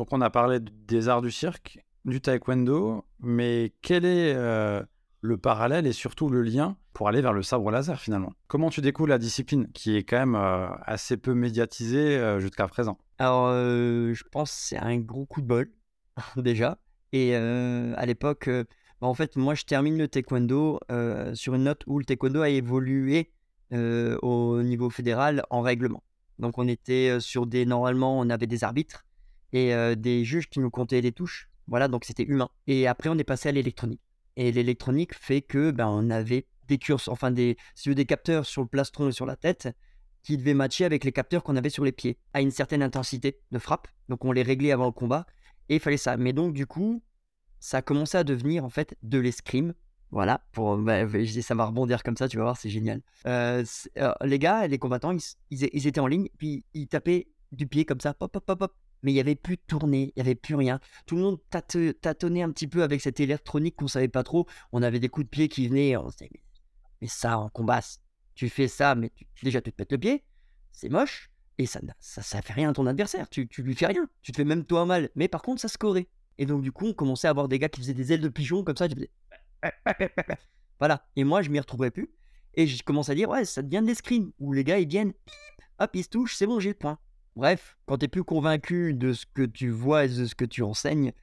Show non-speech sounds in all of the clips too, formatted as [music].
Donc on a parlé des arts du cirque, du taekwondo, mais quel est euh, le parallèle et surtout le lien pour aller vers le sabre laser finalement? Comment tu découvres la discipline qui est quand même euh, assez peu médiatisée euh, jusqu'à présent? Alors, je pense que c'est un gros coup de bol [laughs] déjà. Et à l'époque, bah, en fait, moi je termine le taekwondo sur une note où le taekwondo a évolué au niveau fédéral en règlement. Donc on était sur des normalement on avait des arbitres et des juges qui nous comptaient les touches. Voilà, donc c'était humain. Et après, on est passé à l'électronique. Et l'électronique fait que ben, on avait des curseurs, enfin des, des capteurs sur le plastron et sur la tête qui devaient matcher avec les capteurs qu'on avait sur les pieds à une certaine intensité de frappe. Donc on les réglait avant le combat et il fallait ça. Mais donc du coup, ça a commencé à devenir en fait de l'escrime. Voilà, pour, bah, ça va rebondir comme ça, tu vas voir, c'est génial. Les gars, les combattants, ils, ils, étaient en ligne, puis ils tapaient du pied comme ça, pop, pop, pop, pop, mais il n'y avait plus de tournée, il n'y avait plus rien. Tout le monde tâtonnait un petit peu avec cette électronique qu'on savait pas trop. On avait des coups de pied qui venaient, on se disait, mais, ça en combat, tu fais ça, mais déjà tu te pètes le pied, c'est moche, et ça ça, ça fait rien à ton adversaire, tu, tu lui fais rien, tu te fais même toi mal, mais par contre ça scorait. Et donc du coup on commençait à avoir des gars qui faisaient des ailes de pigeon comme ça, [laughs] voilà, et moi je m'y retrouvais plus, et je commence à dire, ouais, ça devient de l'escrime, où les gars ils viennent, hop, ils se touchent, c'est bon, j'ai le point. Bref, quand tu es plus convaincu de ce que tu vois et de ce que tu enseignes,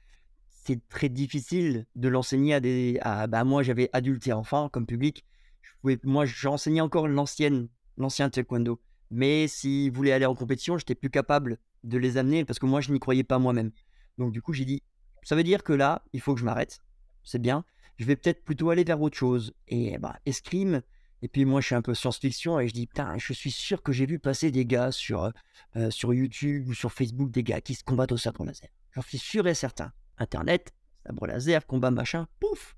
c'est très difficile de l'enseigner à des. À, bah moi, j'avais adulte et enfant comme public. Je pouvais, moi, j'enseignais encore l'ancienne, l'ancien taekwondo. Mais s'ils voulaient aller en compétition, j'étais plus capable de les amener parce que moi, je n'y croyais pas moi-même. Donc, du coup, j'ai dit ça veut dire que là, il faut que je m'arrête. C'est bien. Je vais peut-être plutôt aller vers autre chose. Et bah, escrime, et puis moi, je suis un peu science-fiction et je dis, putain, je suis sûr que j'ai vu passer des gars sur, sur YouTube ou sur Facebook, des gars qui se combattent au sabre laser. J'en suis sûr et certain. Internet, sabre laser, combat machin, pouf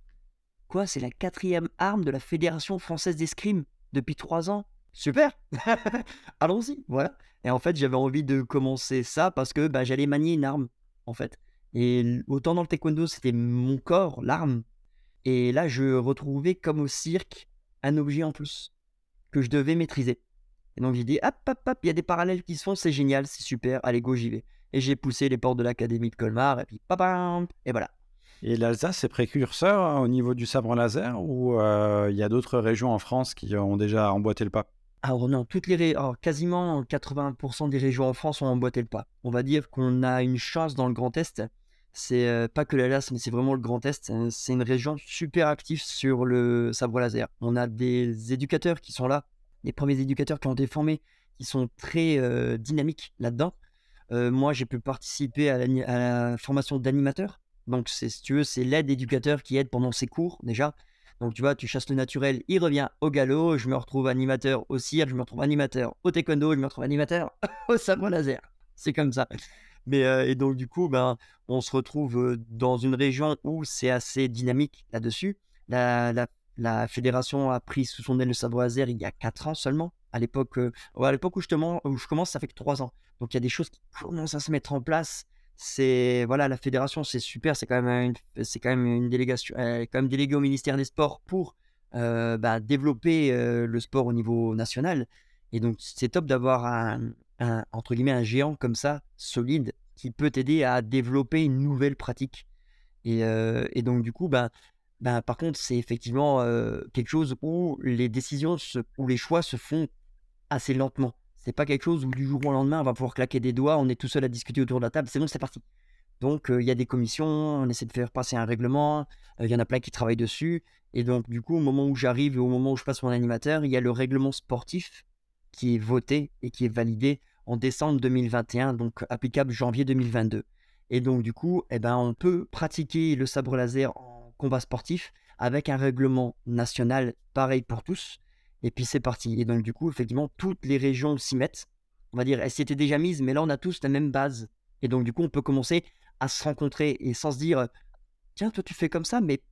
Quoi, c'est la quatrième arme de la Fédération française d'escrime depuis trois ans? Super [laughs] Allons-y, voilà. Et en fait, j'avais envie de commencer ça parce que bah, j'allais manier une arme, en fait. Et autant dans le taekwondo, c'était mon corps, l'arme. Et là, je retrouvais comme au cirque un objet en plus que je devais maîtriser. Et donc j'ai dit, hop, hop, hop, il y a des parallèles qui se font, c'est génial, c'est super, allez, go, j'y vais. Et j'ai poussé les portes de l'Académie de Colmar, et puis, papam, et voilà. Et l'Alsace, c'est précurseur hein, au niveau du sabre laser, ou euh, il y a d'autres régions en France qui ont déjà emboîté le pas? Alors non, toutes les quasiment 80% des régions en France ont emboîté le pas. On va dire qu'on a une chance dans le Grand Est, c'est pas que l'Alsace, mais c'est vraiment le Grand Est. Hein. C'est une région super active sur le sabre laser. On a des éducateurs qui sont là, les premiers éducateurs qui ont été formés, qui sont très dynamiques là-dedans. moi, j'ai pu participer à la, formation d'animateur. Donc, si tu veux, c'est l'aide éducateur qui aide pendant ses cours déjà. Donc, tu vois, tu chasses le naturel, il revient au galop. Je me retrouve animateur au cirque, je me retrouve animateur au taekwondo, je me retrouve animateur [laughs] au sabre laser. C'est comme ça. Mais et donc du coup, ben, on se retrouve dans une région où c'est assez dynamique là-dessus. La, la, fédération a pris sous son aile le sabre laser il y a 4 ans seulement. À l'époque, à l'époque où, je où je commence, ça fait que 3 ans. Donc il y a des choses qui commencent à se mettre en place. C'est voilà, la fédération, c'est super. C'est quand même une, c'est quand même une délégation, est quand même déléguée au ministère des Sports pour bah, développer le sport au niveau national. Et donc c'est top d'avoir un, un, entre guillemets, un géant comme ça, solide, qui peut t'aider à développer une nouvelle pratique. Et, euh, donc, du coup, ben, ben, par contre, c'est effectivement euh, quelque chose où les décisions, où les choix se font assez lentement. C'est pas quelque chose où du jour au lendemain, on va pouvoir claquer des doigts, on est tout seul à discuter autour de la table, c'est bon, c'est parti. Donc, euh, il y a des commissions, on essaie de faire passer un règlement, il y en a plein qui travaillent dessus. Et donc, du coup, au moment où j'arrive et au moment où je passe mon animateur, il y a le règlement sportif qui est voté et qui est validé en décembre 2021, donc applicable janvier 2022. Et donc du coup, eh ben, on peut pratiquer le sabre laser en combat sportif avec un règlement national pareil pour tous. Et puis c'est parti. Et donc du coup, effectivement, toutes les régions s'y mettent. On va dire, elles s'étaient déjà mises, mais là on a tous la même base. Et donc du coup, on peut commencer à se rencontrer et sans se dire, tiens, toi tu fais comme ça, mais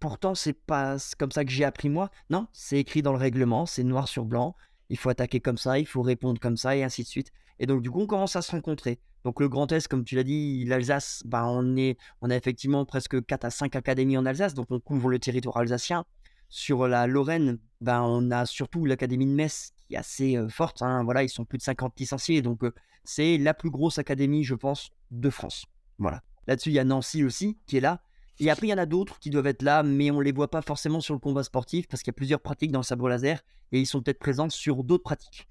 pourtant c'est pas comme ça que j'ai appris moi. Non, c'est écrit dans le règlement, c'est noir sur blanc. Il faut attaquer comme ça, il faut répondre comme ça, et ainsi de suite. Et donc, du coup, on commence à se rencontrer. Donc, le Grand Est, comme tu l'as dit, l'Alsace, bah, on, est, on a effectivement presque 4 à 5 académies en Alsace, donc on couvre le territoire alsacien. Sur la Lorraine, bah, on a surtout l'Académie de Metz qui est assez euh, forte. Hein. Voilà, ils sont plus de 50 licenciés, donc euh, c'est la plus grosse académie, je pense, de France. Voilà. Là-dessus, il y a Nancy aussi qui est là. Et après, il y en a d'autres qui doivent être là, mais on ne les voit pas forcément sur le combat sportif parce qu'il y a plusieurs pratiques dans le sabre laser et ils sont peut-être présents sur d'autres pratiques.